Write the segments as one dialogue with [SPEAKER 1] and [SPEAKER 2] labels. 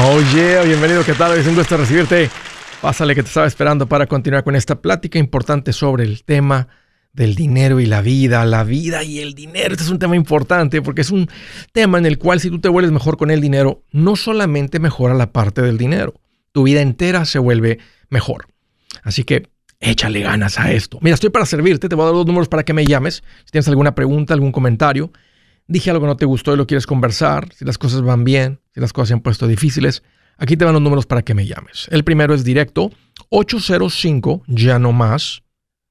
[SPEAKER 1] Oye, bienvenido, ¿qué tal? Es un gusto recibirte. Pásale que te estaba esperando para continuar con esta plática importante sobre el tema del dinero y la vida, la vida y el dinero. Este es un tema importante porque es un tema en el cual si tú te vuelves mejor con el dinero, no solamente mejora la parte del dinero, tu vida entera se vuelve mejor. Así que échale ganas a esto. Mira, estoy para servirte, te voy a dar dos números para que me llames. Si tienes alguna pregunta, algún comentario, dije algo que no te gustó y lo quieres conversar, si las cosas van bien, si las cosas se han puesto difíciles, aquí te van los números para que me llames. El primero es directo, 805, ya no más,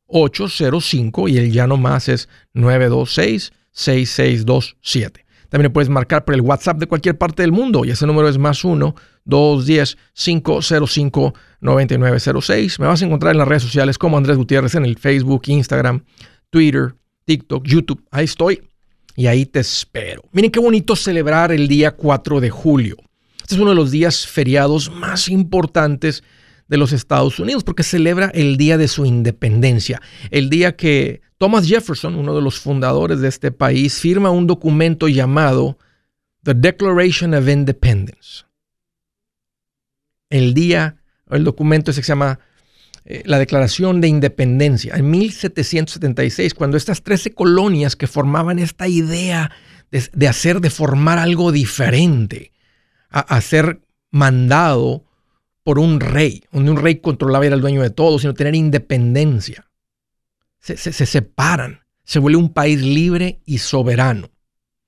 [SPEAKER 1] 805 y el ya no más es 926-6627. También puedes marcar por el WhatsApp de cualquier parte del mundo y ese número es más 1-210-505-9906. Me vas a encontrar en las redes sociales como Andrés Gutiérrez en el Facebook, Instagram, Twitter, TikTok, YouTube. Ahí estoy y ahí te espero. Miren qué bonito celebrar el día 4 de julio. Este es uno de los días feriados más importantes de los Estados Unidos porque celebra el día de su independencia, el día que Thomas Jefferson, uno de los fundadores de este país, firma un documento llamado The Declaration of Independence. El día, el documento ese que se llama eh, la Declaración de Independencia, en 1776, cuando estas 13 colonias que formaban esta idea de, hacer, de formar algo diferente, a, ser mandado por un rey, donde un rey controlaba y era el dueño de todo, sino tener independencia. Se, se, separan, se vuelve un país libre y soberano.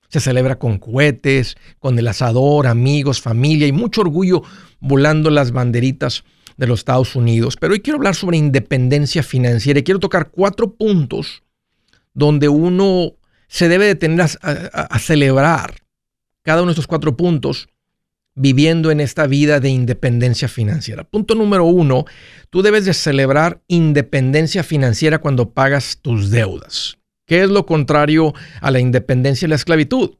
[SPEAKER 1] Se celebra con cohetes, con el asador, amigos, familia y mucho orgullo volando las banderitas de los Estados Unidos. Pero hoy quiero hablar sobre independencia financiera y quiero tocar cuatro puntos donde uno se debe detener a, celebrar cada uno de estos cuatro puntos viviendo en esta vida de independencia financiera. Punto número uno, tú debes de celebrar independencia financiera cuando pagas tus deudas. ¿Qué es lo contrario a la independencia y la esclavitud?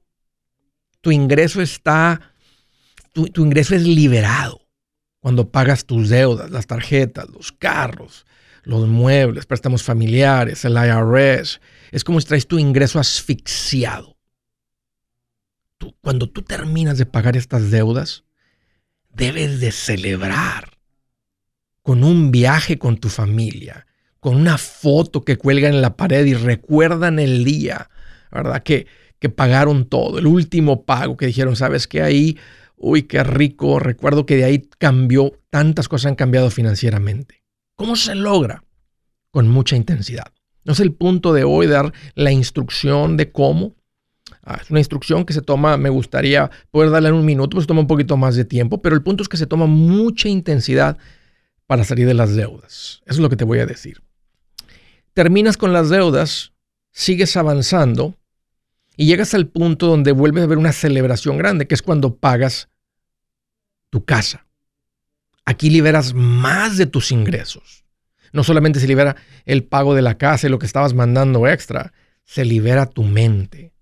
[SPEAKER 1] Tu ingreso está, tu ingreso es liberado cuando pagas tus deudas, las tarjetas, los carros, los muebles, préstamos familiares, el IRS. Es como si traes tu ingreso asfixiado. cuando tú terminas de pagar estas deudas, debes de celebrar con un viaje con tu familia, con una foto que cuelgan en la pared y recuerdan el día, ¿verdad? Que, que pagaron todo, el último pago que dijeron, ¿sabes qué? Ahí Uy, qué rico. Recuerdo que de ahí cambió, tantas cosas han cambiado financieramente. ¿Cómo se logra? Con mucha intensidad. No es el punto de hoy dar la instrucción de cómo. Ah, es una instrucción que se toma, me gustaría poder darle en un minuto, pues toma un poquito más de tiempo, pero el punto es que se toma mucha intensidad para salir de las deudas. Eso es lo que te voy a decir. Terminas con las deudas, sigues avanzando y llegas al punto donde vuelves a ver una celebración grande, que es cuando pagas tu casa. Aquí liberas más de tus ingresos. No solamente se libera el pago de la casa y lo que estabas mandando extra, se libera tu mente,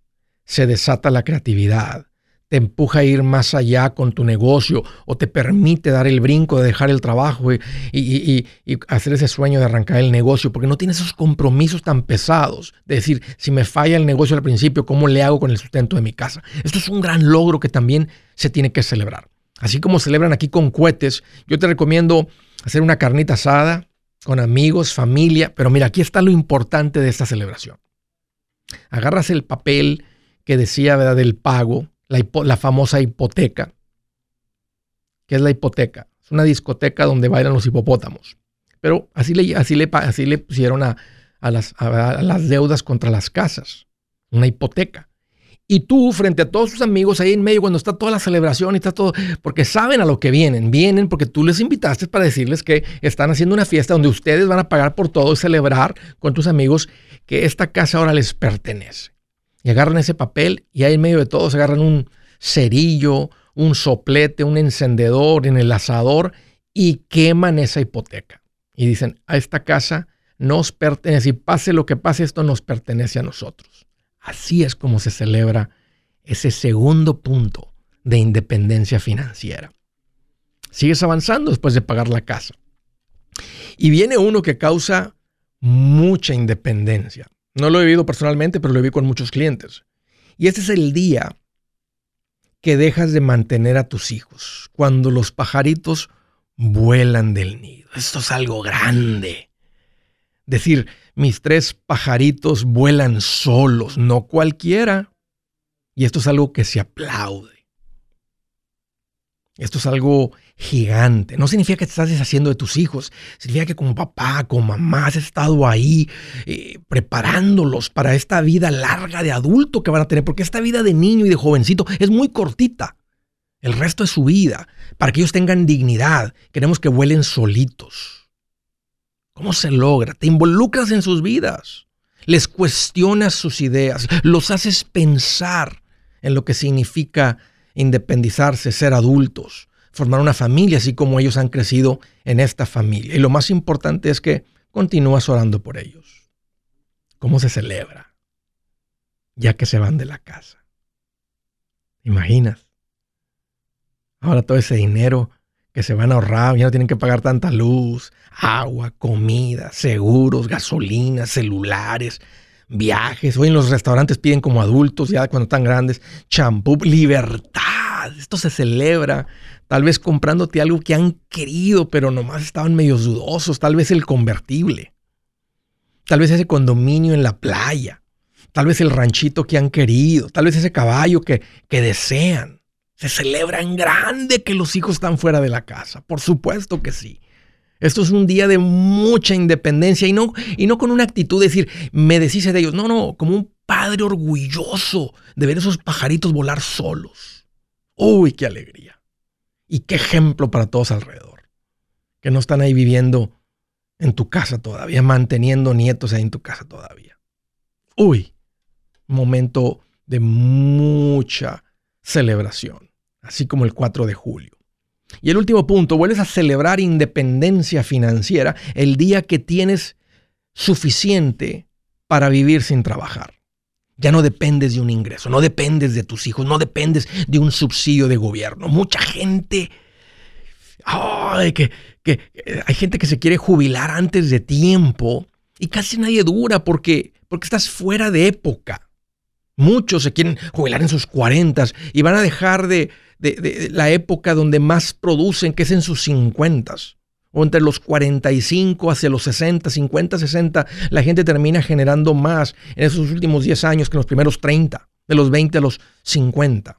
[SPEAKER 1] se desata la creatividad, te empuja a ir más allá con tu negocio o te permite dar el brinco de dejar el trabajo y, hacer ese sueño de arrancar el negocio, porque no tienes esos compromisos tan pesados de decir, si me falla el negocio al principio, ¿cómo le hago con el sustento de mi casa? Esto es un gran logro que también se tiene que celebrar. Así como celebran aquí con cohetes, yo te recomiendo hacer una carnita asada con amigos, familia, pero mira, aquí está lo importante de esta celebración. Agarras el papel que decía del pago, la, famosa hipoteca. ¿Qué es la hipoteca? Es una discoteca donde bailan los hipopótamos. Pero así le, así le, así le pusieron a, las, a, las deudas contra las casas. Una hipoteca. Y tú, frente a todos tus amigos ahí en medio, cuando está toda la celebración y está todo, porque saben a lo que vienen, vienen porque tú les invitaste para decirles que están haciendo una fiesta donde ustedes van a pagar por todo y celebrar con tus amigos que esta casa ahora les pertenece y agarran ese papel y ahí en medio de todos agarran un cerillo, un soplete, un encendedor en el asador y queman esa hipoteca. Y dicen, a esta casa nos pertenece y pase lo que pase, esto nos pertenece a nosotros. Así es como se celebra ese segundo punto de independencia financiera. Sigues avanzando después de pagar la casa. Y viene uno que causa mucha independencia. No lo he vivido personalmente, pero lo vi con muchos clientes. Y este es el día que dejas de mantener a tus hijos, cuando los pajaritos vuelan del nido. Esto es algo grande. Decir, mis tres pajaritos vuelan solos, no cualquiera. Y esto es algo que se aplaude. Esto es algo gigante. No significa que te estás deshaciendo de tus hijos. Significa que como papá, como mamá, has estado ahí eh, preparándolos para esta vida larga de adulto que van a tener. Porque esta vida de niño y de jovencito es muy cortita. El resto de su vida. Para que ellos tengan dignidad. Queremos que vuelen solitos. ¿Cómo se logra? Te involucras en sus vidas. Les cuestionas sus ideas. Los haces pensar en lo que significa independizarse, ser adultos, formar una familia, así como ellos han crecido en esta familia. Y lo más importante es que continúas orando por ellos. ¿Cómo se celebra? Ya que se van de la casa. ¿Imaginas? Ahora todo ese dinero que se van a ahorrar, ya no tienen que pagar tanta luz, agua, comida, seguros, gasolina, celulares, viajes. Hoy en los restaurantes piden como adultos, ya cuando están grandes, champú, libertad. Esto se celebra. Tal vez comprándote algo que han querido, pero nomás estaban medio dudosos. Tal vez el convertible. Tal vez ese condominio en la playa. Tal vez el ranchito que han querido. Tal vez ese caballo que, que desean. Se celebra en grande que los hijos están fuera de la casa. Por supuesto que sí. Esto es un día de mucha independencia y no, y no con una actitud de decir, me deshice de ellos. No, no, como un padre orgulloso de ver esos pajaritos volar solos. Uy, qué alegría. Y qué ejemplo para todos alrededor. Que no están ahí viviendo en tu casa todavía, manteniendo nietos ahí en tu casa todavía. Uy, momento de mucha celebración, así como el 4 de julio. Y el último punto, vuelves a celebrar independencia financiera el día que tienes suficiente para vivir sin trabajar. Ya no dependes de un ingreso, no dependes de tus hijos, no dependes de un subsidio de gobierno. Mucha gente, que, que, hay gente que se quiere jubilar antes de tiempo y casi nadie dura porque, porque estás fuera de época. Muchos se quieren jubilar en sus cuarentas y van a dejar de, de, la época donde más producen, que es en sus 50 o entre los 45 hacia los 60, 50, 60, la gente termina generando más en esos últimos 10 años que en los primeros 30, de los 20 a los 50.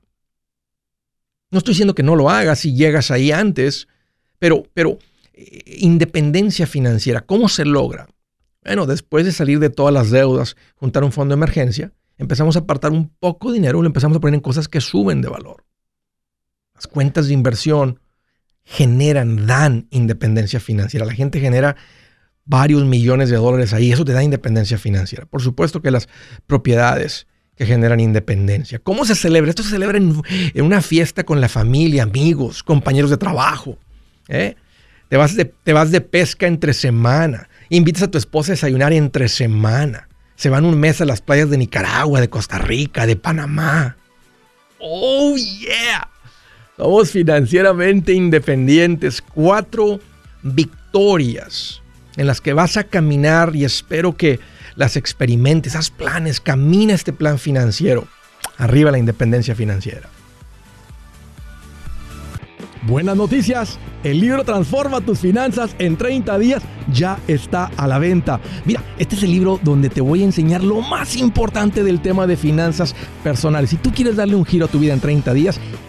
[SPEAKER 1] No estoy diciendo que no lo hagas si llegas ahí antes, pero, pero eh, independencia financiera, ¿cómo se logra? Bueno, después de salir de todas las deudas, juntar un fondo de emergencia, empezamos a apartar un poco de dinero y lo empezamos a poner en cosas que suben de valor. Las cuentas de inversión generan, dan independencia financiera. La gente genera varios millones de dólares ahí. Eso te da independencia financiera. Por supuesto que las propiedades que generan independencia. ¿Cómo se celebra? Esto se celebra en, una fiesta con la familia, amigos, compañeros de trabajo. ¿eh? Te, vas de, te vas de pesca entre semana. Invitas a tu esposa a desayunar entre semana. Se van un mes a las playas de Nicaragua, de Costa Rica, de Panamá. Oh, yeah. Somos financieramente independientes. Cuatro victorias en las que vas a caminar y espero que las experimentes, haz planes, camina este plan financiero. Arriba la independencia financiera.
[SPEAKER 2] Buenas noticias, el libro Transforma tus finanzas en 30 días ya está a la venta. Mira, este es el libro donde te voy a enseñar lo más importante del tema de finanzas personales. Si tú quieres darle un giro a tu vida en 30 días,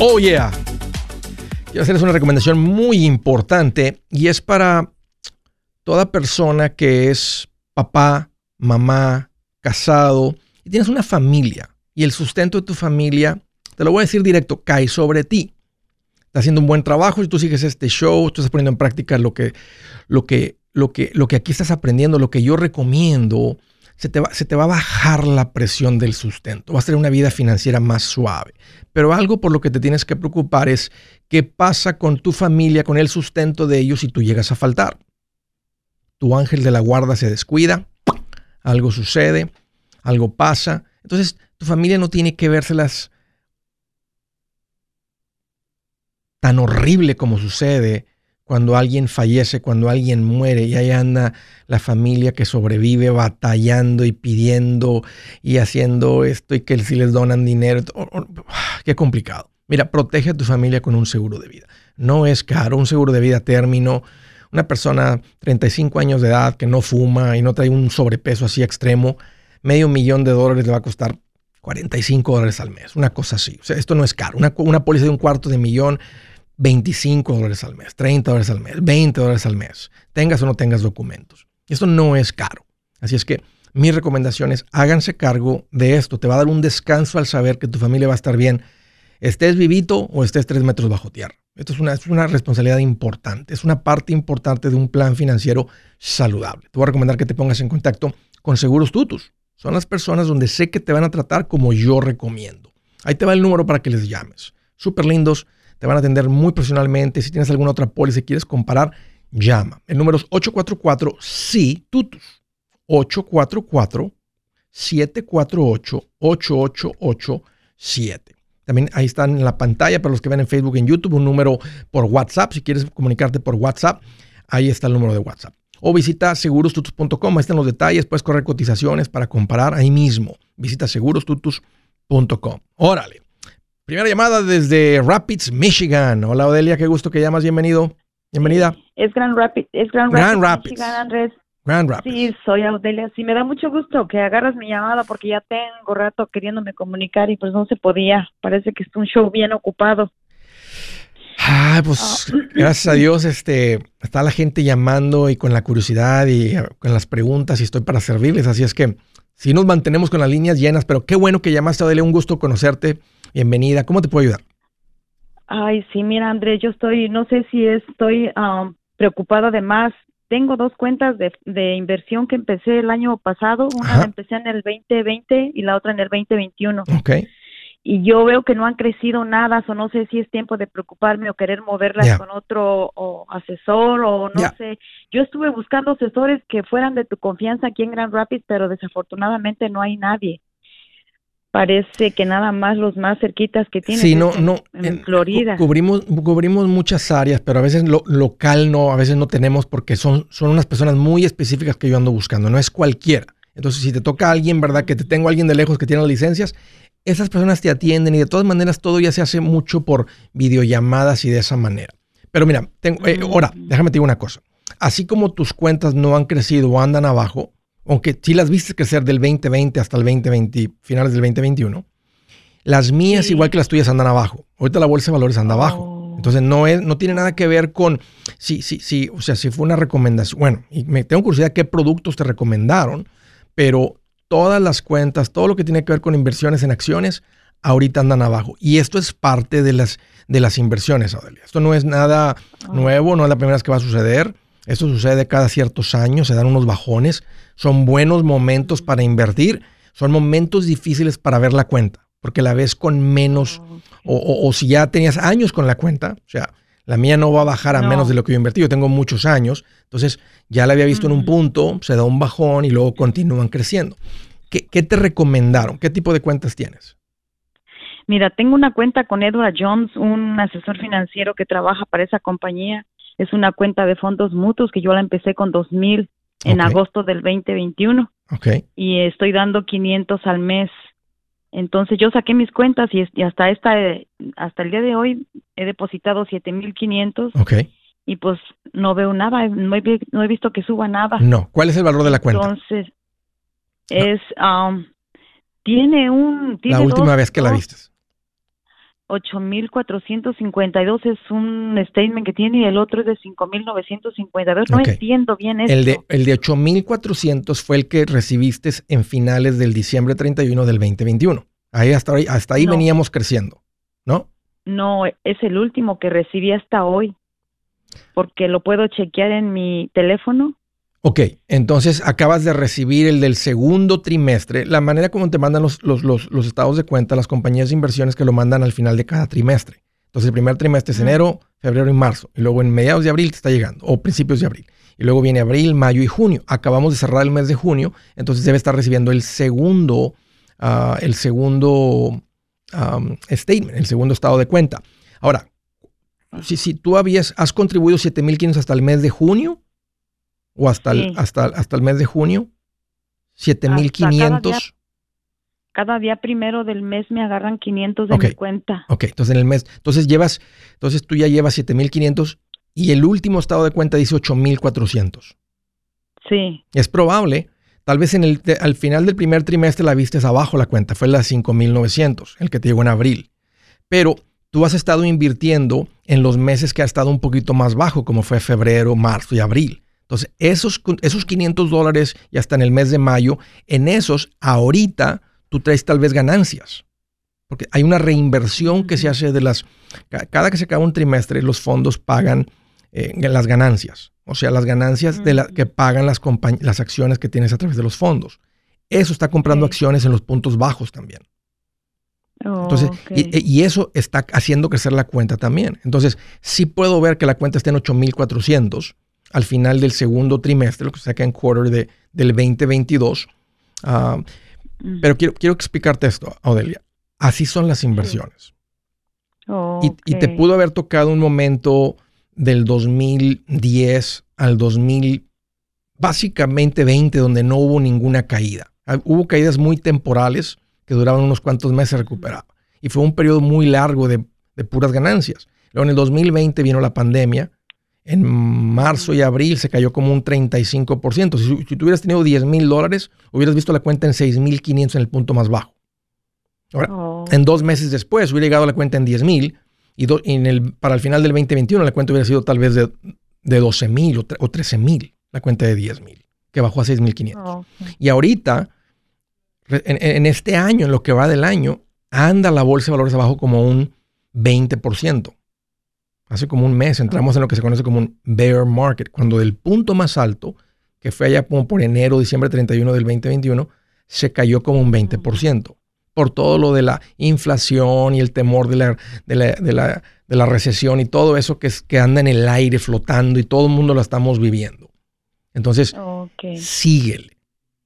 [SPEAKER 1] Oh yeah. Quiero hacerles una recomendación muy importante y es para toda persona que es papá, mamá, casado y tienes una familia y el sustento de tu familia, te lo voy a decir directo, cae sobre ti. Estás haciendo un buen trabajo si tú sigues este show, tú estás poniendo en práctica lo que, lo que, lo que, lo que aquí estás aprendiendo, lo que yo recomiendo, se te, va, se te va a bajar la presión del sustento, vas a tener una vida financiera más suave. Pero algo por lo que te tienes que preocupar es qué pasa con tu familia, con el sustento de ellos si tú llegas a faltar. Tu ángel de la guarda se descuida, algo sucede, algo pasa. Entonces, tu familia no tiene que vérselas tan horrible como sucede cuando alguien fallece, cuando alguien muere y ahí anda la familia que sobrevive batallando y pidiendo y haciendo esto y que si les donan dinero. qué complicado. Mira, protege a tu familia con un seguro de vida. No es caro, un seguro de vida a término. Una persona 35 años de edad que no fuma y no trae un sobrepeso así extremo, medio millón de dólares le va a costar 45 dólares al mes, una cosa así. Esto no es caro. Una, una póliza de un cuarto de millón 25 dólares al mes, 30 dólares al mes, 20 dólares al mes, tengas o no tengas documentos. Esto no es caro. Así es que mi recomendación es háganse cargo de esto. Te va a dar un descanso al saber que tu familia va a estar bien, estés vivito o estés tres metros bajo tierra. Esto es una, es una responsabilidad importante, es una parte importante de un plan financiero saludable. Te voy a recomendar que te pongas en contacto con Seguros Tutus. Son las personas donde sé que te van a tratar como yo recomiendo. Ahí te va el número para que les llames. Súper lindos te van a atender muy profesionalmente. Si tienes alguna otra póliza y quieres comparar, llama. El número es 844 sí tutus 844 748 8887. También ahí están en la pantalla para los que ven en Facebook y en YouTube un número por WhatsApp. Si quieres comunicarte por WhatsApp, ahí está el número de WhatsApp. O visita segurostutus.com, ahí están los detalles, puedes correr cotizaciones para comparar ahí mismo. Visita segurostutus.com. Órale. Primera llamada desde Rapids, Michigan. Hola Odelia, qué gusto que llamas. Bienvenido. Bienvenida.
[SPEAKER 3] Es Grand Rapids, es Grand, Rapids, Michigan, Andrés.
[SPEAKER 1] Grand Rapids.
[SPEAKER 3] Sí, soy Odelia. Sí, me da mucho gusto que agarras mi llamada porque ya tengo rato queriéndome comunicar y pues no se podía. Parece que es un show bien ocupado.
[SPEAKER 1] Ah, pues gracias a Dios este, está la gente llamando y con la curiosidad y con las preguntas y estoy para servirles. Así es que si nos mantenemos con las líneas llenas, pero qué bueno que llamaste, Odelia. Un gusto conocerte. Bienvenida. ¿Cómo te puedo ayudar?
[SPEAKER 3] Ay, sí, mira, Andrés, yo estoy, no sé si estoy um, preocupada de más. Tengo dos cuentas de, de, inversión que empecé el año pasado. Una la empecé en el 2020 y la otra en el 2021.
[SPEAKER 1] Ok.
[SPEAKER 3] Y yo veo que no han crecido nada, o no sé si es tiempo de preocuparme o querer moverlas con otro asesor o no sé. Yo estuve buscando asesores que fueran de tu confianza aquí en Grand Rapids, pero desafortunadamente no hay nadie parece que nada más los más cerquitas que tienen
[SPEAKER 1] sí, no, no,
[SPEAKER 3] en, Florida.
[SPEAKER 1] Cubrimos, cubrimos muchas áreas, pero a veces lo, local no, a veces no tenemos porque son, son unas personas muy específicas que yo ando buscando, no es cualquiera. Entonces, si te toca a alguien, ¿verdad? Que te tengo a alguien de lejos que tiene las licencias, esas personas te atienden y de todas maneras todo ya se hace mucho por videollamadas y de esa manera. Pero mira, tengo, eh, ahora, déjame te digo una cosa. Así como tus cuentas no han crecido o andan abajo, aunque sí las viste crecer del 2020 hasta el 2020, finales del 2021, las mías, igual que las tuyas, andan abajo. Ahorita la bolsa de valores anda abajo. Entonces no es, no tiene nada que ver con si, si, si, o sea, si fue una recomendación. Bueno, y me tengo curiosidad qué productos te recomendaron, pero todas las cuentas, todo lo que tiene que ver con inversiones en acciones, ahorita andan abajo. Y esto es parte de las, de las inversiones, Adelia. Esto no es nada ah. nuevo, no es la primera vez que va a suceder. Esto sucede cada ciertos años, se dan unos bajones. Son buenos momentos para invertir, son momentos difíciles para ver la cuenta, porque la ves con menos, ah, o, si ya tenías años con la cuenta, o sea, la mía no va a bajar a menos de lo que yo invertí. Yo tengo muchos años, entonces ya la había visto en un punto, se da un bajón y luego continúan creciendo. ¿Qué, ¿Qué, te recomendaron? ¿Qué tipo de cuentas tienes?
[SPEAKER 3] Mira, tengo una cuenta con Edward Jones, un asesor financiero que trabaja para esa compañía. Es una cuenta de fondos mutuos que yo la empecé con 2000 en agosto del 2021.
[SPEAKER 1] Okay.
[SPEAKER 3] Y estoy dando 500 al mes. Entonces yo saqué mis cuentas y, hasta esta hasta el día de hoy he depositado 7500.
[SPEAKER 1] Okay.
[SPEAKER 3] Y pues no veo nada, no he, visto que suba nada.
[SPEAKER 1] No, ¿cuál es el valor de la cuenta?
[SPEAKER 3] Entonces es um, tiene un
[SPEAKER 1] La última vez que la viste.
[SPEAKER 3] 8.452 es un statement que tiene y el otro es de 5.952. No entiendo bien eso.
[SPEAKER 1] El de, el de 8.400 fue el que recibiste en finales del diciembre 31 del 2021. Ahí hasta ahí, hasta ahí veníamos creciendo, ¿no?
[SPEAKER 3] No, es el último que recibí hasta hoy, porque lo puedo chequear en mi teléfono
[SPEAKER 1] Ok, entonces acabas de recibir el del segundo trimestre. La manera como te mandan los, los, estados de cuenta, las compañías de inversiones que lo mandan al final de cada trimestre. Entonces el primer trimestre es enero, febrero y marzo. Y luego en mediados de abril te está llegando, o principios de abril. Y luego viene abril, mayo y junio. Acabamos de cerrar el mes de junio, entonces debe estar recibiendo el segundo, ah, el segundo statement, el segundo estado de cuenta. Ahora, si, si tú habías, has contribuido 7.500 hasta el mes de junio, o hasta, el, hasta, hasta el mes de junio, 7500.
[SPEAKER 3] Cada día primero del mes me agarran 500 de mi cuenta.
[SPEAKER 1] Ok, entonces en el mes, entonces llevas, entonces tú ya llevas 7500 y el último estado de cuenta dice 8400.
[SPEAKER 3] Sí.
[SPEAKER 1] Es probable, tal vez en el, al final del primer trimestre la viste abajo la cuenta, fue la 5900, el que te llegó en abril. Pero tú has estado invirtiendo en los meses que ha estado un poquito más bajo, como fue febrero, marzo y abril. Entonces, esos, esos 500 dólares ya hasta en el mes de mayo, en esos, ahorita tú traes tal vez ganancias. Porque hay una reinversión que se hace de las... Cada que se acaba un trimestre, los fondos pagan eh, las ganancias. O sea, las ganancias de la, que pagan las, las acciones que tienes a través de los fondos. Eso está comprando acciones en los puntos bajos también. Entonces, y, eso está haciendo crecer la cuenta también. Entonces, sí puedo ver que la cuenta está en 8400 al final del segundo trimestre, lo que saca en quarter de, del 2022. Ah, mm. Pero quiero, quiero explicarte esto, Audelia. Así son las inversiones. Y, te pudo haber tocado un momento del 2010 al 2000, básicamente 20, donde no hubo ninguna caída. Ah, hubo caídas muy temporales que duraban unos cuantos meses, se recuperaba. Y fue un periodo muy largo de, de puras ganancias. Luego en el 2020 vino la pandemia en marzo y abril se cayó como un 35%. Si, si tú hubieras tenido 10 mil dólares, hubieras visto la cuenta en 6.500 en el punto más bajo. Ahora, oh. en dos meses después hubiera llegado la cuenta en 10 mil y, en el, para el final del 2021 la cuenta hubiera sido tal vez de, de 12 mil o, 13 mil, la cuenta de 10 mil, que bajó a 6.500. Y ahorita, en, en, este año, en lo que va del año, anda la bolsa de valores abajo como un 20% hace como un mes entramos en lo que se conoce como un bear market, cuando del punto más alto, que fue allá como por enero, diciembre 31 del 2021, se cayó como un 20%, por todo lo de la inflación y el temor de la, de la, recesión y todo eso que, es, que anda en el aire flotando y todo el mundo lo estamos viviendo. Entonces, síguele,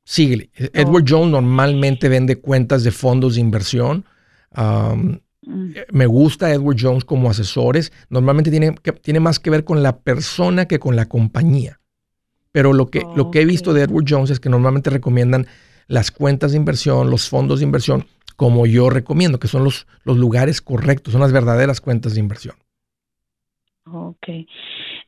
[SPEAKER 1] síguele. Edward Jones normalmente vende cuentas de fondos de inversión. Mm. Eh, me gusta Edward Jones como asesores. Normalmente tiene, tiene más que ver con la persona que con la compañía. Pero lo que, lo que he visto de Edward Jones es que normalmente recomiendan las cuentas de inversión, los fondos de inversión, como yo recomiendo, que son los, los lugares correctos, son las verdaderas cuentas de inversión.
[SPEAKER 3] Ok.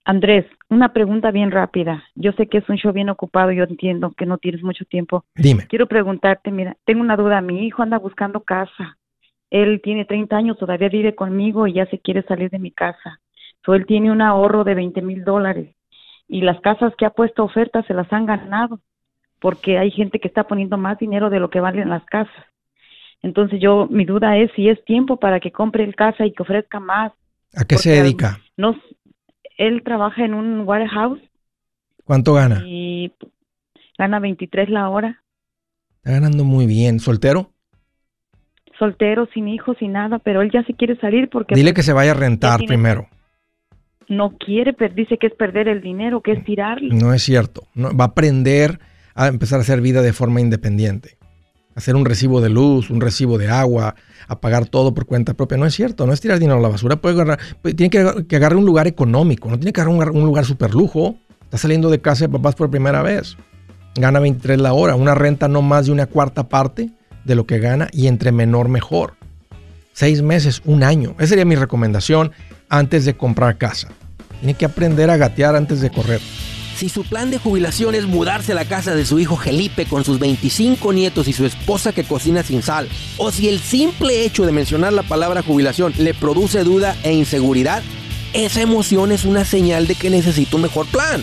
[SPEAKER 3] Andrés, una pregunta bien rápida. Yo sé que es un show bien ocupado, yo entiendo que no tienes mucho tiempo.
[SPEAKER 1] Dime.
[SPEAKER 3] Quiero preguntarte, mira, tengo una duda. Mi hijo anda buscando casa él tiene 30 años, todavía vive conmigo y ya se quiere salir de mi casa. So, él tiene un ahorro de 20 mil dólares y las casas que ha puesto ofertas se las han ganado porque hay gente que está poniendo más dinero de lo que valen las casas. Entonces yo, mi duda es si es tiempo para que compre el casa y que ofrezca más.
[SPEAKER 1] ¿A qué se dedica?
[SPEAKER 3] No, él trabaja en un warehouse.
[SPEAKER 1] ¿Cuánto gana?
[SPEAKER 3] Y gana 23 la hora.
[SPEAKER 1] Está ganando muy bien. ¿Soltero?
[SPEAKER 3] Soltero, sin hijos, sin nada, pero él ya se quiere salir porque...
[SPEAKER 1] Dile pues, que se vaya a rentar primero.
[SPEAKER 3] No quiere, pero dice que es perder el dinero, que es tirarlo.
[SPEAKER 1] No es cierto. No, va a aprender a empezar a hacer vida de forma independiente. Hacer un recibo de luz, un recibo de agua, a pagar todo por cuenta propia. No es cierto, no es tirar dinero a la basura. Puede agarrar, tiene que, que agarrar un lugar económico, no tiene que agarrar un, un lugar super lujo. Está saliendo de casa de papás por primera vez. Gana 23 la hora, una renta no más de una cuarta parte de lo que gana y entre menor mejor. Seis meses, un año. Esa sería mi recomendación antes de comprar casa. Tiene que aprender a gatear antes de correr.
[SPEAKER 4] Si su plan de jubilación es mudarse a la casa de su hijo Felipe con sus 25 nietos y su esposa que cocina sin sal, o si el simple hecho de mencionar la palabra jubilación le produce duda e inseguridad, esa emoción es una señal de que necesita un mejor plan.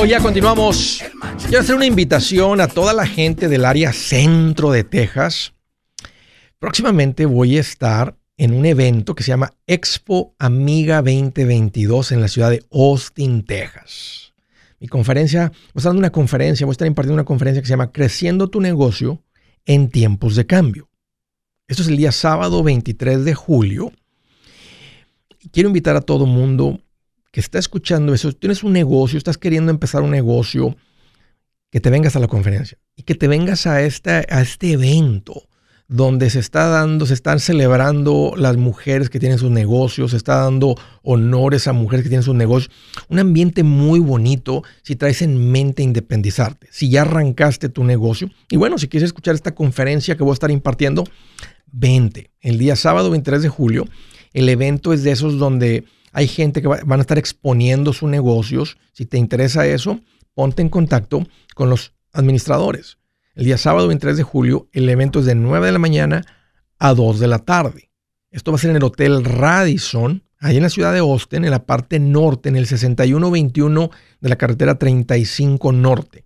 [SPEAKER 1] Hoy ya continuamos. Quiero hacer una invitación a toda la gente del área centro de Texas. Próximamente voy a estar en un evento que se llama Expo Amiga 2022 en la ciudad de Austin, Texas. Mi conferencia, voy a estar dando una conferencia, voy a estar impartiendo una conferencia que se llama Creciendo tu negocio en tiempos de cambio. Esto es el día sábado 23 de julio. Quiero invitar a todo mundo que está escuchando eso. Tienes un negocio, estás queriendo empezar un negocio, que te vengas a la conferencia y que te vengas a, esta, a este evento donde se está dando, se están celebrando las mujeres que tienen sus negocios, se está dando honores a mujeres que tienen sus negocios. Un ambiente muy bonito si traes en mente independizarte, si ya arrancaste tu negocio. Y bueno, si quieres escuchar esta conferencia que voy a estar impartiendo, vente. El día sábado 23 de julio, el evento es de esos donde hay gente que van a estar exponiendo sus negocios. Si te interesa eso, ponte en contacto con los administradores. El día sábado 23 de julio, el evento es de 9 de la mañana a 2 de la tarde. Esto va a ser en el Hotel Radisson, ahí en la ciudad de Austin, en la parte norte, en el 6121 de la carretera 35 Norte.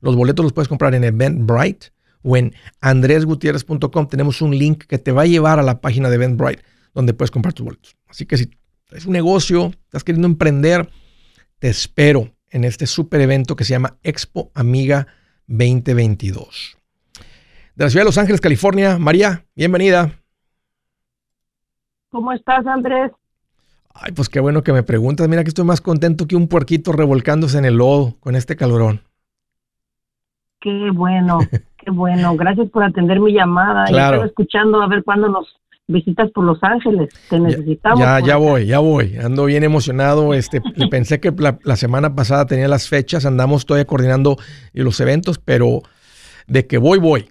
[SPEAKER 1] Los boletos los puedes comprar en Eventbrite o en andresgutierrez.com. Tenemos un link que te va a llevar a la página de Eventbrite donde puedes comprar tus boletos. Así que si es un negocio, estás queriendo emprender, te espero en este super evento que se llama Expo Amiga 2022. De la ciudad de Los Ángeles, California, María, bienvenida.
[SPEAKER 5] ¿Cómo estás, Andrés?
[SPEAKER 1] Ay, pues qué bueno que me preguntas. Mira que estoy más contento que un puerquito revolcándose en el lodo con este calorón.
[SPEAKER 5] Qué bueno, qué bueno. Gracias por atender mi llamada.
[SPEAKER 1] Claro.
[SPEAKER 5] Estoy escuchando a ver cuándo nos visitas por Los Ángeles. Te necesitamos.
[SPEAKER 1] Ya, ya voy, ya voy. Ando bien emocionado. Este, le pensé que la, la semana pasada tenía las fechas, andamos todavía coordinando los eventos, pero de que voy, voy.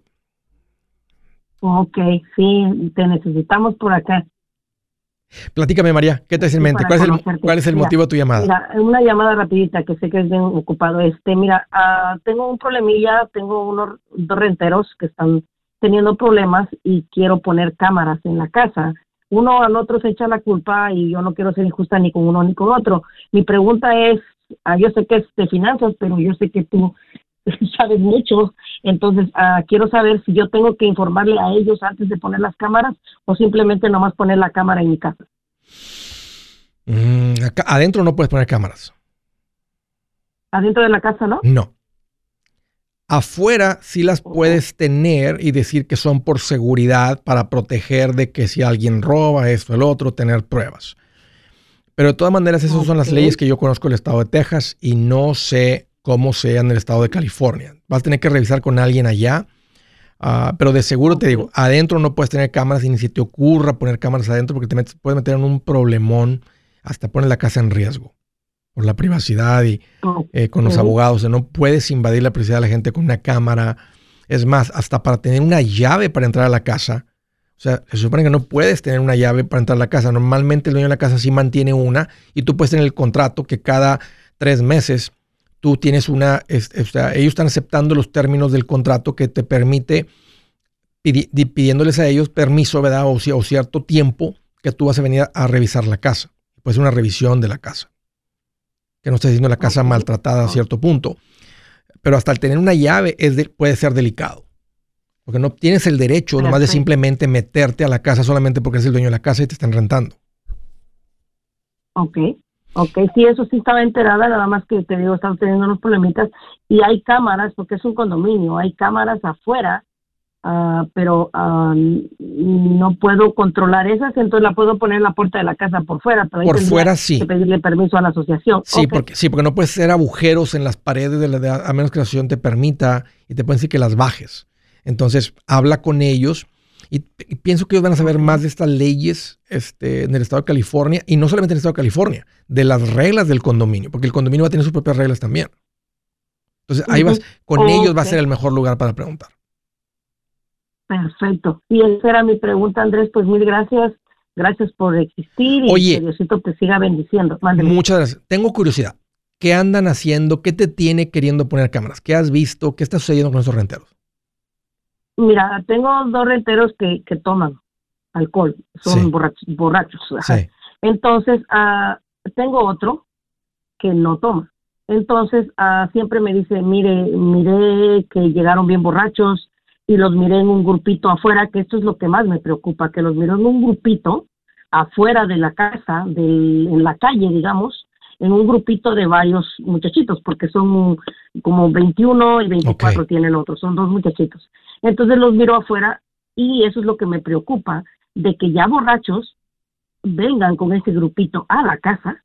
[SPEAKER 5] Ok, sí, te necesitamos por acá.
[SPEAKER 1] Platícame, María, ¿qué te hace en
[SPEAKER 5] Sí,
[SPEAKER 1] mente? ¿Cuál es el, cuál es el
[SPEAKER 5] Mira,
[SPEAKER 1] motivo de tu llamada?
[SPEAKER 5] Mira, una llamada rapidita que sé que es bien ocupado. Este, mira, ah, tengo un problemilla, tengo unos dos renteros que están teniendo problemas y quiero poner cámaras en la casa. Uno al otro se echa la culpa y yo no quiero ser injusta ni con uno ni con otro. Mi pregunta es, ah, yo sé que es de finanzas, pero yo sé que tú sabes mucho, entonces ah, quiero saber si yo tengo que informarle a ellos antes de poner las cámaras o simplemente nomás poner la cámara en mi casa.
[SPEAKER 1] Mm, acá- adentro no puedes poner cámaras.
[SPEAKER 5] Adentro de la casa, ¿no?
[SPEAKER 1] No. Afuera sí las puedes tener y decir que son por seguridad para proteger de que si alguien roba esto, el otro, tener pruebas. Pero de todas maneras, esas son las leyes que yo conozco del estado de Texas y no sé cómo sea en el estado de California. Vas a tener que revisar con alguien allá. ah, pero de seguro te digo, adentro no puedes tener cámaras y ni se te ocurra poner cámaras adentro porque te metes- puedes meter en un problemón, hasta poner la casa en riesgo por la privacidad y, eh, con los abogados. No puedes invadir la privacidad de la gente con una cámara. Es más, hasta para tener una llave para entrar a la casa. O sea, se supone que no puedes tener una llave para entrar a la casa. Normalmente el dueño de la casa sí mantiene una y tú puedes tener el contrato que cada tres meses tú tienes una, es- o sea, ellos están aceptando los términos del contrato que te permite pidi- di- pidiéndoles a ellos permiso, ¿verdad? O, ci- o cierto tiempo que tú vas a venir a, a revisar la casa. Puede ser una revisión de la casa. Que no estés haciendo la casa maltratada a cierto punto. Pero hasta el tener una llave es de- puede ser delicado. Porque no tienes el derecho nomás de simplemente meterte a la casa solamente porque eres el dueño de la casa y te están rentando.
[SPEAKER 5] Ok, ok, sí, eso sí estaba enterada, nada más que te digo, estaba teniendo unos problemitas y hay cámaras, porque es un condominio, hay cámaras afuera, ah, pero ah, no puedo controlar esas, entonces la puedo poner en la puerta de la casa por fuera, pero
[SPEAKER 1] Por fuera sí.
[SPEAKER 5] que pedirle permiso a la asociación.
[SPEAKER 1] Sí, porque, sí, porque no puedes hacer agujeros en las paredes de la, de- a menos que la asociación te permita y te pueden decir que las bajes. Entonces, habla con ellos y, y pienso que ellos van a saber más de estas leyes este, en el estado de California y no solamente en el estado de California, de las reglas del condominio, porque el condominio va a tener sus propias reglas también. Entonces, ahí vas, con ellos va a ser el mejor lugar para preguntar.
[SPEAKER 5] Perfecto. Y esa era mi pregunta, Andrés, pues mil gracias, gracias por existir y
[SPEAKER 1] Oye.
[SPEAKER 5] que Diosito te siga bendiciendo. Mándeme.
[SPEAKER 1] Muchas gracias. Tengo curiosidad. ¿Qué andan haciendo? ¿Qué te tiene queriendo poner cámaras? ¿Qué has visto? ¿Qué está sucediendo con esos renteros?
[SPEAKER 5] Mira, tengo dos renteros que, que toman alcohol, son
[SPEAKER 1] Sí.
[SPEAKER 5] borrachos. borrachos ajá.
[SPEAKER 1] Sí.
[SPEAKER 5] Entonces, ah, tengo otro que no toma. Entonces, ah, siempre me dice, mire, miré que llegaron bien borrachos y los miré en un grupito afuera, que esto es lo que más me preocupa, que los miré en un grupito afuera de la casa, del, en la calle, digamos, en un grupito de varios muchachitos, porque son como 21 y 24
[SPEAKER 1] Ok.
[SPEAKER 5] tienen otros, son dos muchachitos. Entonces los miro afuera y eso es lo que me preocupa, de que ya borrachos vengan con ese grupito a la casa,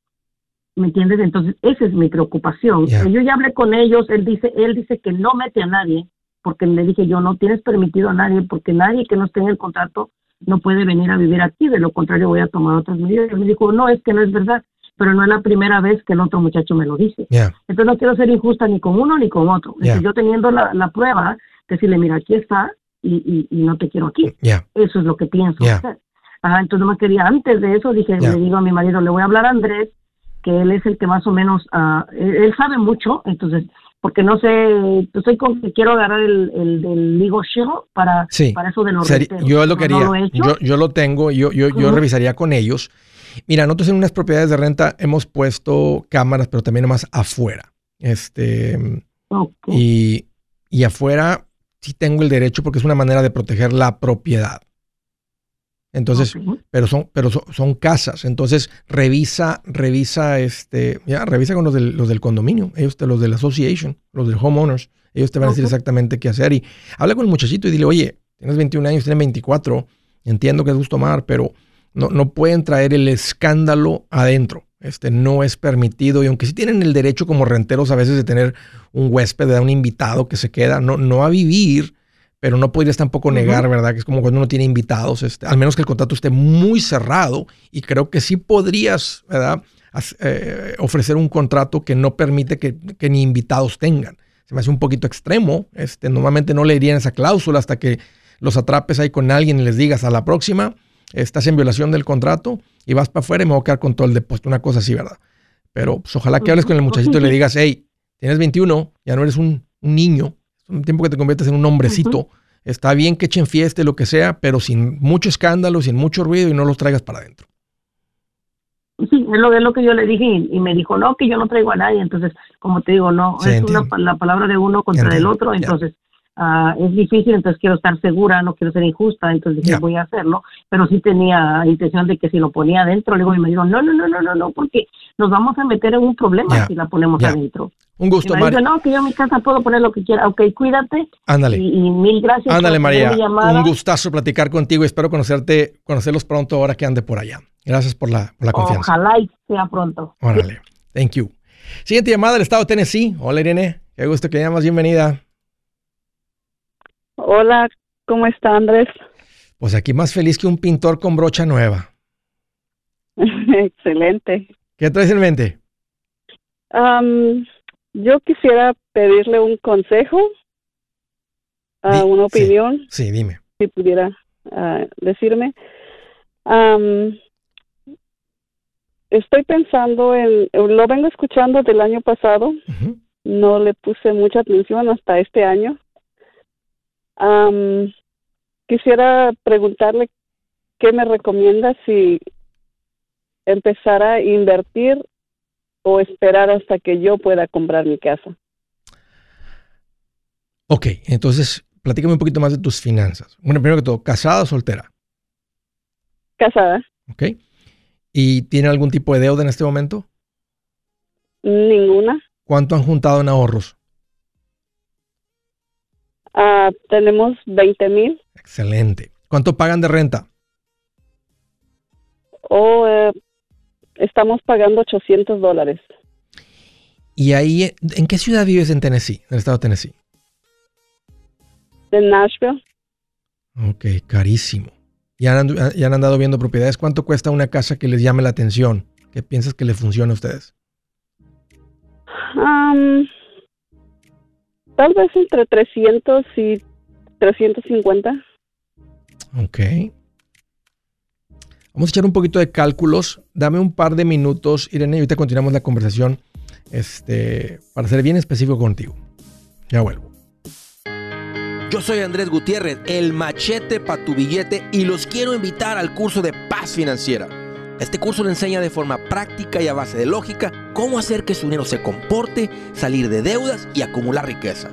[SPEAKER 5] ¿me entiendes? Entonces esa es mi preocupación. Yo ya hablé con ellos, él dice, él dice que no mete a nadie, porque le dije yo no tienes permitido a nadie, porque nadie que no esté en el contrato no puede venir a vivir aquí, de lo contrario voy a tomar otras medidas. Él me dijo, no, es que no es verdad, pero no es la primera vez que el otro muchacho me lo dice. Entonces no quiero ser injusta ni con uno ni con otro. Entonces, yo teniendo la, la prueba, decirle, mira, aquí está y, y, y no te quiero aquí. Eso es lo que pienso hacer. Ajá, entonces no me quería, antes de eso dije, le digo a mi marido, le voy a hablar a Andrés, que él es el que más o menos, él, él sabe mucho, entonces, porque no sé, estoy con que quiero agarrar el, el del Ligo Shield para,
[SPEAKER 1] Sí.
[SPEAKER 5] para eso de los
[SPEAKER 1] yo lo quería.
[SPEAKER 5] no he hecho.
[SPEAKER 1] yo, yo lo tengo. Yo, yo, yo revisaría con ellos. Mira, nosotros en unas propiedades de renta hemos puesto cámaras, pero también nomás afuera. Este, y, y afuera sí tengo el derecho porque es una manera de proteger la propiedad. Entonces, pero son, pero son, son casas. Entonces, revisa, revisa, este, ya, revisa con los del, los del condominio, ellos, te- los del association, los del homeowners. Ellos te van a decir exactamente qué hacer. Y habla con el muchachito y dile, oye, tienes 21 años, tienes 24, entiendo que es gusto tomar, pero no, no pueden traer el escándalo adentro. Este no es permitido. Y aunque sí tienen el derecho como renteros a veces de tener un huésped, de un invitado que se queda, no, no a vivir, pero no podrías tampoco negar, ¿verdad? Que es como cuando uno tiene invitados, este, al menos que el contrato esté muy cerrado y creo que sí podrías, ¿verdad? Eh, ofrecer un contrato que no permite que, que ni invitados tengan. Se me hace un poquito extremo. Este, normalmente no leerían esa cláusula hasta que los atrapes ahí con alguien y les digas a la próxima, estás en violación del contrato y vas para afuera y me voy a quedar con todo el depósito, una cosa así, ¿verdad? Pero pues, ojalá que hables con el muchachito y le digas, hey, tienes 21, ya no eres un, un niño, un tiempo que te conviertes en un hombrecito. Está bien que echen fiesta y lo que sea, pero sin mucho escándalo, sin mucho ruido y no los traigas para adentro.
[SPEAKER 5] Sí, es lo, es lo que yo le dije y, y me dijo, no, que yo no traigo a nadie. Entonces, como te digo, no,
[SPEAKER 1] Sí,
[SPEAKER 5] es
[SPEAKER 1] entiendo.
[SPEAKER 5] una, la palabra de uno contra
[SPEAKER 1] Entiendo,
[SPEAKER 5] el otro. Entonces, ah, es difícil, entonces quiero estar segura, no quiero ser injusta, entonces dije, voy a hacerlo, pero sí tenía intención de que si lo ponía adentro, luego mi marido, no, no, no, no, no, no, porque nos vamos a meter en un problema si la ponemos adentro.
[SPEAKER 1] Un gusto, María.
[SPEAKER 5] no, que yo en mi casa puedo poner lo que quiera, ok, cuídate
[SPEAKER 1] Ándale.
[SPEAKER 5] y, y mil gracias.
[SPEAKER 1] Ándale,
[SPEAKER 5] por
[SPEAKER 1] María. Un gustazo platicar contigo. Espero conocerte, conocerlos pronto ahora que ande por allá. Gracias por la, por la confianza.
[SPEAKER 5] Ojalá y sea pronto.
[SPEAKER 1] Órale. Thank you. Siguiente llamada del estado de Tennessee. Hola, Irene. Qué gusto que llamas. Bienvenida.
[SPEAKER 6] Hola, ¿cómo está Andrés?
[SPEAKER 1] Pues aquí más feliz que un pintor con brocha nueva.
[SPEAKER 6] Excelente.
[SPEAKER 1] ¿Qué traes en mente?
[SPEAKER 6] Yo quisiera pedirle un consejo, ah,
[SPEAKER 1] Di-
[SPEAKER 6] una opinión,
[SPEAKER 1] Sí, dime.
[SPEAKER 6] si pudiera ah, decirme. Am, estoy pensando en, lo vengo escuchando del año pasado, no le puse mucha atención hasta este año. Am, quisiera preguntarle qué me recomienda si empezar a invertir o esperar hasta que yo pueda comprar mi casa.
[SPEAKER 1] Ok, entonces platícame un poquito más de tus finanzas. Bueno, primero que todo, ¿casada o soltera?
[SPEAKER 6] Casada,
[SPEAKER 1] Ok. ¿Y tiene algún tipo de deuda en este momento?
[SPEAKER 6] ninguna.
[SPEAKER 1] ¿Cuánto han juntado en ahorros?
[SPEAKER 6] Ah, tenemos 20 mil
[SPEAKER 1] Excelente. ¿Cuánto pagan de renta?
[SPEAKER 6] o eh, estamos pagando 800 dólares.
[SPEAKER 1] ¿Y ahí, en qué ciudad vives en Tennessee, en el estado de Tennessee?
[SPEAKER 6] De Nashville,
[SPEAKER 1] Ok, carísimo. ¿Ya han, ya han andado viendo propiedades? ¿Cuánto cuesta una casa que les llame la atención? ¿Qué piensas que le funcione a ustedes?
[SPEAKER 6] Tal vez entre 300 y 350.
[SPEAKER 1] Ok. Vamos a echar un poquito de cálculos. Dame un par de minutos, Irene, y ahorita continuamos la conversación este, para ser bien específico contigo. Ya vuelvo.
[SPEAKER 4] Yo soy Andrés Gutiérrez, el machete para tu billete y los quiero invitar al curso de paz financiera. Este curso le enseña de forma práctica y a base de lógica cómo hacer que su dinero se comporte, salir de deudas y acumular riqueza.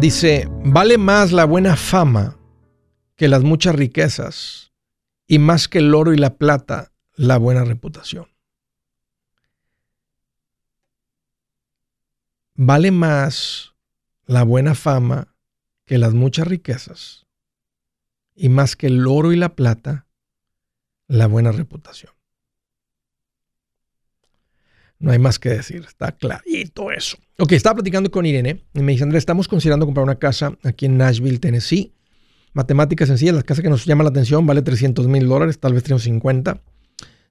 [SPEAKER 1] Dice, vale más la buena fama que las muchas riquezas y más que el oro y la plata, la buena reputación. Vale más la buena fama que las muchas riquezas y más que el oro y la plata, la buena reputación. No hay más que decir, está clarito eso. Ok, estaba platicando con Irene y me dice, Andrés, estamos considerando comprar una casa aquí en Nashville, Tennessee. Matemática sencilla, la casa que nos llama la atención vale 300 mil dólares, tal vez 350.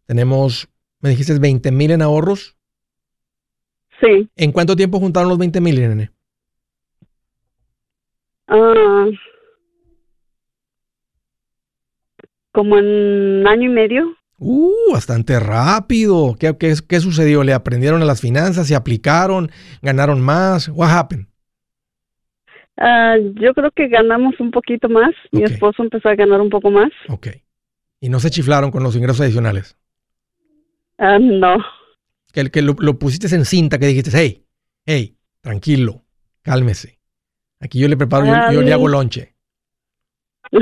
[SPEAKER 1] Tenemos, me dijiste, 20 mil en ahorros.
[SPEAKER 6] Sí.
[SPEAKER 1] ¿En cuánto tiempo juntaron los 20 mil, Irene?
[SPEAKER 6] Ah, como en un año y medio.
[SPEAKER 1] Uh, bastante rápido. ¿Qué, qué, qué sucedió? ¿Le aprendieron a las finanzas? ¿Se aplicaron? ¿Ganaron más? What happened?
[SPEAKER 6] Ah, yo creo que ganamos un poquito más. Mi esposo empezó a ganar un poco más.
[SPEAKER 1] Ok. ¿Y no se chiflaron con los ingresos adicionales?
[SPEAKER 6] Ah, no.
[SPEAKER 1] Que, que lo, lo pusiste en cinta, que dijiste, hey, hey, tranquilo, cálmese. Aquí yo le preparo, yo, yo le
[SPEAKER 6] Ay.
[SPEAKER 1] hago lonche.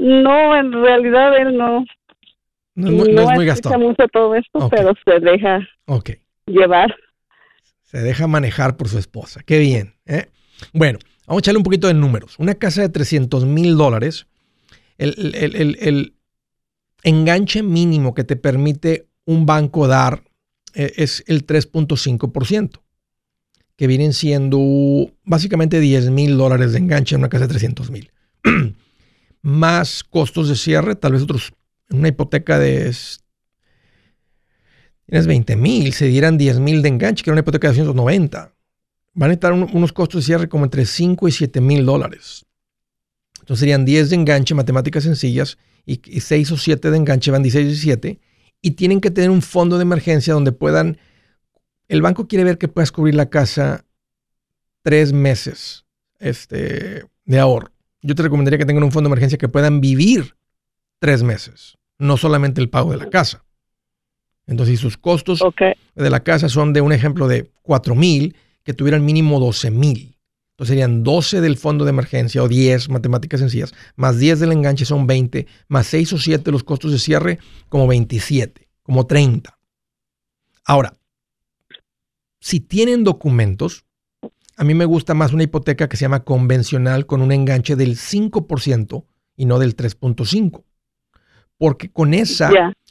[SPEAKER 6] No, en realidad él no.
[SPEAKER 1] No, es muy- no es muy gastón.
[SPEAKER 6] mucho todo esto, pero se deja llevar.
[SPEAKER 1] Se deja manejar por su esposa. Qué bien. ¿eh? Bueno, vamos a echarle un poquito de números. Una casa de 300 mil dólares el, el- el- el enganche mínimo que te permite un banco dar eh, es el 3.5%, que vienen siendo básicamente 10 mil dólares de enganche en una casa de 300 mil. Más costos de cierre, tal vez otros, una hipoteca de tienes 20 mil, se dieran 10 mil de enganche, que era una hipoteca de 290. Van a estar un- unos costos de cierre como entre 5 y 7 mil dólares. Entonces serían 10 de enganche, matemáticas sencillas, y, y 6 o 7 de enganche van 16 y 17. Y tienen que tener un fondo de emergencia donde puedan. El banco quiere ver que puedas cubrir la casa tres meses este, de ahorro. Yo te recomendaría que tengan un fondo de emergencia que puedan vivir tres meses, no solamente el pago de la casa. Entonces, si sus costos de la casa son de un ejemplo de 4 mil, que tuvieran mínimo 12 mil. Entonces serían 12 del fondo de emergencia o 10, matemáticas sencillas, más 10 del enganche son 20, más 6 o 7 los costos de cierre como 27, como 30. Ahora, si tienen documentos, a mí me gusta más una hipoteca que se llama convencional con un enganche del 5% y no del 3.5%. Porque con esa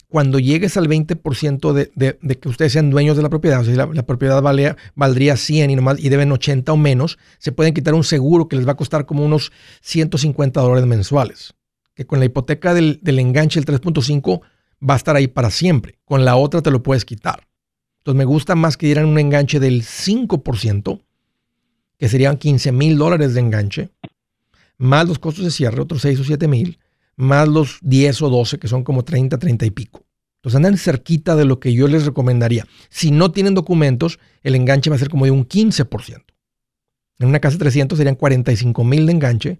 [SPEAKER 1] cuando llegues al 20% de, de- de que ustedes sean dueños de la propiedad, o sea, la propiedad vale- valdría 100 y, nomás, y deben 80 o menos, se pueden quitar un seguro que les va a costar como unos 150 dólares mensuales. Que con la hipoteca del, del enganche, el 3.5, va a estar ahí para siempre. Con la otra te lo puedes quitar. Entonces me gusta más que dieran un enganche del 5%, que serían 15 mil dólares de enganche, más los costos de cierre, otros 6 o 7 mil, más los 10 o 12, que son como 30, 30 y pico. Entonces andan cerquita de lo que yo les recomendaría. Si no tienen documentos, el enganche va a ser como de un 15%. En una casa de 300 serían 45 mil de enganche,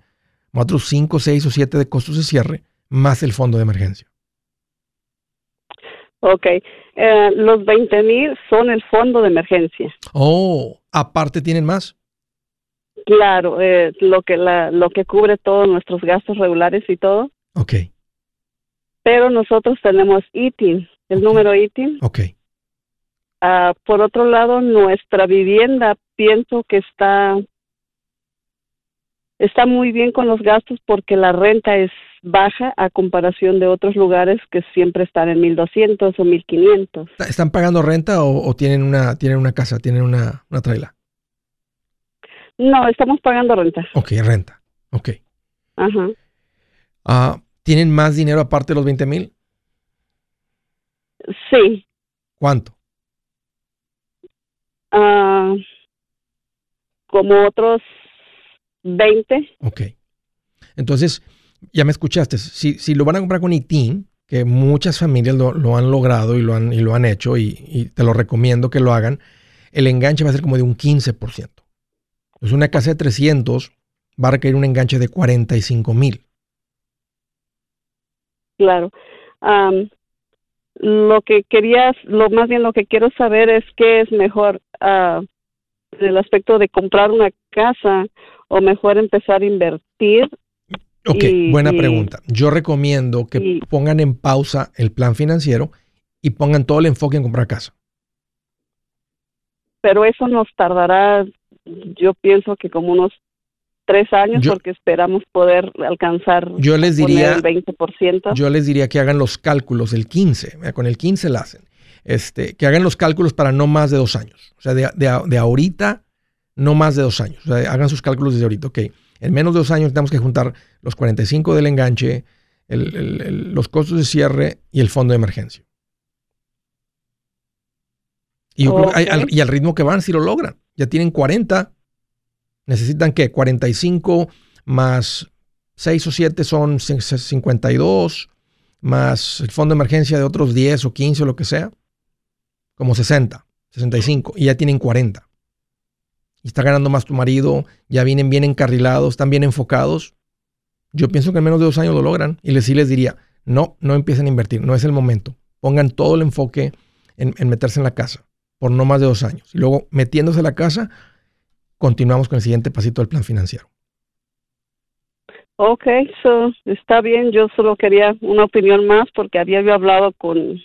[SPEAKER 1] más otros 5, 6 o 7 de costos de cierre, más el fondo de emergencia.
[SPEAKER 6] Ok. Eh, los 20 mil son el fondo de emergencia.
[SPEAKER 1] Oh, aparte tienen más.
[SPEAKER 6] Claro, eh, lo que la, lo que cubre todos nuestros gastos regulares y todo.
[SPEAKER 1] Ok,
[SPEAKER 6] Pero nosotros tenemos ITIN, el
[SPEAKER 1] Ok.
[SPEAKER 6] número ITIN.
[SPEAKER 1] ok.
[SPEAKER 6] Ah, por otro lado, nuestra vivienda pienso que está está muy bien con los gastos porque la renta es baja a comparación de otros lugares que siempre están en 1200 o 1500.
[SPEAKER 1] ¿Está- ¿Están pagando renta o, o tienen, una, tienen una casa, tienen una, una traila?
[SPEAKER 6] No, estamos pagando renta.
[SPEAKER 1] Ok, renta. Ok.
[SPEAKER 6] Ajá.
[SPEAKER 1] Ah, ¿Tienen más dinero aparte de los 20 mil?
[SPEAKER 6] Sí.
[SPEAKER 1] ¿Cuánto?
[SPEAKER 6] Ah, como otros 20.
[SPEAKER 1] Ok. Entonces, ya me escuchaste. Si, si lo van a comprar con ITIN, que muchas familias lo, lo han logrado y lo han, y lo han hecho, y, y te lo recomiendo que lo hagan, el enganche va a ser como de un 15%. Entonces, una casa de 300 va a requerir un enganche de 45 mil.
[SPEAKER 6] Claro. Am, lo que querías, lo más bien lo que quiero saber es qué es mejor en el aspecto de comprar una casa o mejor empezar a invertir.
[SPEAKER 1] Ok,
[SPEAKER 6] Y-
[SPEAKER 1] buena
[SPEAKER 6] y-
[SPEAKER 1] pregunta. Yo recomiendo que
[SPEAKER 6] y-
[SPEAKER 1] pongan en pausa el plan financiero y pongan todo el enfoque en comprar casa.
[SPEAKER 6] Pero eso nos tardará, yo pienso que como unos tres años
[SPEAKER 1] Yo-
[SPEAKER 6] porque esperamos poder alcanzar
[SPEAKER 1] Yo les diría,
[SPEAKER 6] el 20%.
[SPEAKER 1] yo les diría que hagan los cálculos el 15, mira, con el 15 la hacen. Este, que hagan los cálculos para no más de dos años. O sea, de, de- de ahorita, no más de dos años. O sea, hagan sus cálculos desde ahorita. Ok, en menos de dos años tenemos que juntar los 45 del enganche, el- el- el- los costos de cierre y el fondo de emergencia. Y, yo creo- al, y al ritmo que van, si lo logran. Ya tienen 40. ¿Necesitan qué? 45 más 6 o 7 son cin- 52, más el fondo de emergencia de otros 10 o 15 o lo que sea, como 60, 65, y ya tienen 40. Y está ganando más tu marido, ya vienen bien encarrilados, están bien enfocados. Yo pienso que en menos de dos años lo logran. Y les, sí les diría, no, no empiecen a invertir, no es el momento. Pongan todo el enfoque en, en meterse en la casa por no más de dos años. Y luego, metiéndose a la casa, continuamos con el siguiente pasito del plan financiero.
[SPEAKER 6] Ok, so, está bien. Yo solo quería una opinión más porque había yo hablado con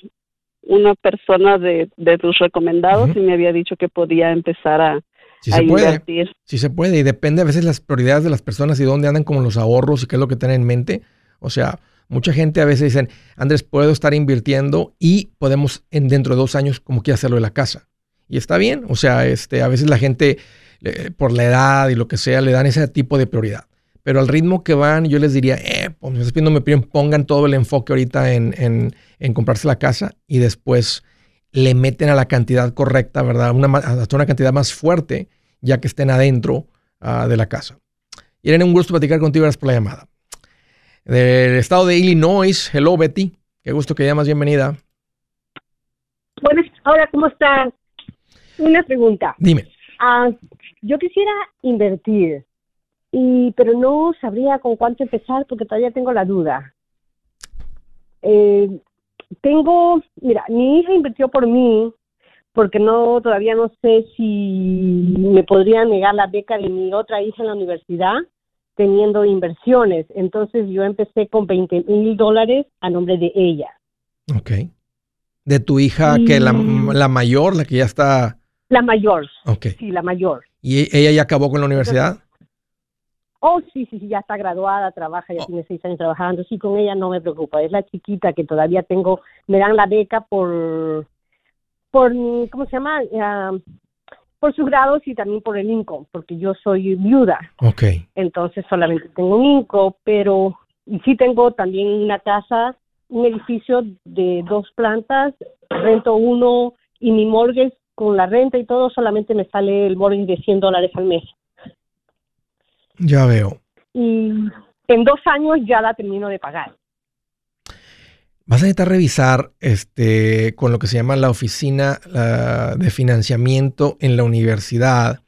[SPEAKER 6] una persona de, de tus recomendados y me había dicho que podía empezar a,
[SPEAKER 1] Si
[SPEAKER 6] a
[SPEAKER 1] se puede,
[SPEAKER 6] invertir.
[SPEAKER 1] si se puede, y depende a veces las prioridades de las personas y dónde andan como los ahorros y qué es lo que tienen en mente. O sea, mucha gente a veces dicen, Andrés, puedo estar invirtiendo y podemos en dentro de dos años como quiera hacerlo de la casa. Y está bien, o sea, este, a veces la gente por la edad y lo que sea le dan ese tipo de prioridad. Pero al ritmo que van, yo les diría, eh, pues me estás pidiendo pongan todo el enfoque ahorita en, en, en comprarse la casa y después le meten a la cantidad correcta, ¿verdad? Una, hasta una cantidad más fuerte, ya que estén adentro ah, de la casa. Irene, un gusto platicar contigo, gracias por la llamada. Del estado de Illinois, hello Betty, qué gusto que llamas, bienvenida.
[SPEAKER 7] Bueno, ahora, ¿cómo estás? Una pregunta.
[SPEAKER 1] Dime.
[SPEAKER 7] Ah, yo quisiera invertir, y pero no sabría con cuánto empezar porque todavía tengo la duda. Eh, tengo, mira, mi hija invirtió por mí porque no todavía no sé si me podría negar la beca de mi otra hija en la universidad teniendo inversiones. Entonces yo empecé con 20 mil dólares a nombre de ella.
[SPEAKER 1] Ok. De tu hija, que la, la mayor, la que ya está.
[SPEAKER 7] La mayor,
[SPEAKER 1] Ok.
[SPEAKER 7] sí, la mayor.
[SPEAKER 1] ¿Y ella ya acabó con la universidad?
[SPEAKER 7] Oh, sí, sí, sí, ya está graduada, trabaja, ya tiene seis años trabajando. Sí, con ella no me preocupa. Es la chiquita que todavía tengo, me dan la beca por, por, ¿cómo se llama? Ah, por sus grados y también por el income, porque yo soy viuda.
[SPEAKER 1] Ok.
[SPEAKER 7] Entonces solamente tengo un income, pero y sí tengo también una casa, un edificio de dos plantas, rento uno y mi mortgage con la renta y todo solamente me sale el mortgage de 100 dólares al mes.
[SPEAKER 1] Ya veo.
[SPEAKER 7] y en dos años ya la termino de pagar.
[SPEAKER 1] Vas a necesitar revisar este, con lo que se llama la oficina la- de financiamiento en la universidad.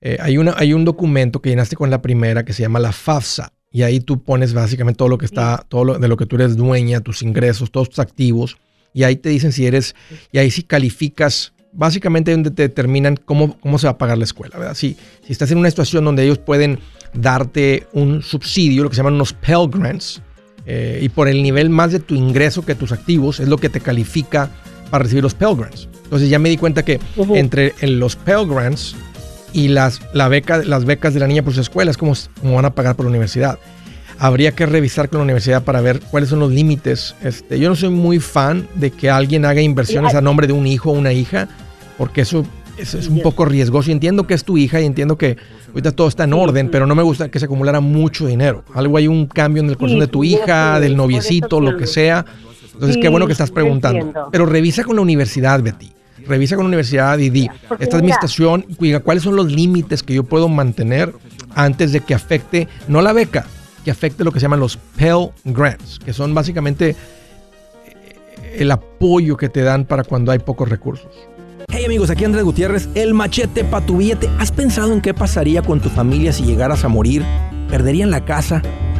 [SPEAKER 1] Eh, hay, una, hay un documento que llenaste con la primera que se llama la FAFSA. Y ahí tú pones básicamente todo lo que está, todo lo, de lo que tú eres dueña, tus ingresos, todos tus activos. Y ahí te dicen si eres, y ahí sí calificas, básicamente donde te determinan cómo, cómo se va a pagar la escuela, ¿verdad? Si, si estás en una situación donde ellos pueden darte un subsidio, lo que se llaman unos Pell Grants, eh, y por el nivel más de tu ingreso que tus activos es lo que te califica para recibir los Pell Grants. Entonces ya me di cuenta que
[SPEAKER 7] Ujú.
[SPEAKER 1] entre en los Pell Grants y las, la beca, las becas de la niña por su escuela es como, como van a pagar por la universidad. Habría que revisar con la universidad para ver cuáles son los límites. Este, yo no soy muy fan de que alguien haga inversiones a nombre de un hijo o una hija, porque eso, eso es un poco riesgoso. Y entiendo que es tu hija y entiendo que ahorita todo está en orden, pero no me gusta que se acumulara mucho dinero. Algo hay un cambio en el corazón de tu hija, del noviecito, lo que sea. Entonces, qué bueno que estás preguntando. Pero revisa con la universidad, Betty. Revisa con la universidad y di, esta es mi estación, diga, ¿cuáles son los límites que yo puedo mantener antes de que afecte, no la beca, que afecte lo que se llaman los Pell Grants, que son básicamente eh, el apoyo que te dan para cuando hay pocos recursos.
[SPEAKER 4] Hey amigos, aquí Andrés Gutiérrez, el machete para tu billete. ¿Has pensado en qué pasaría con tu familia si llegaras a morir? ¿Perderían la casa?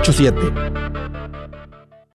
[SPEAKER 4] 987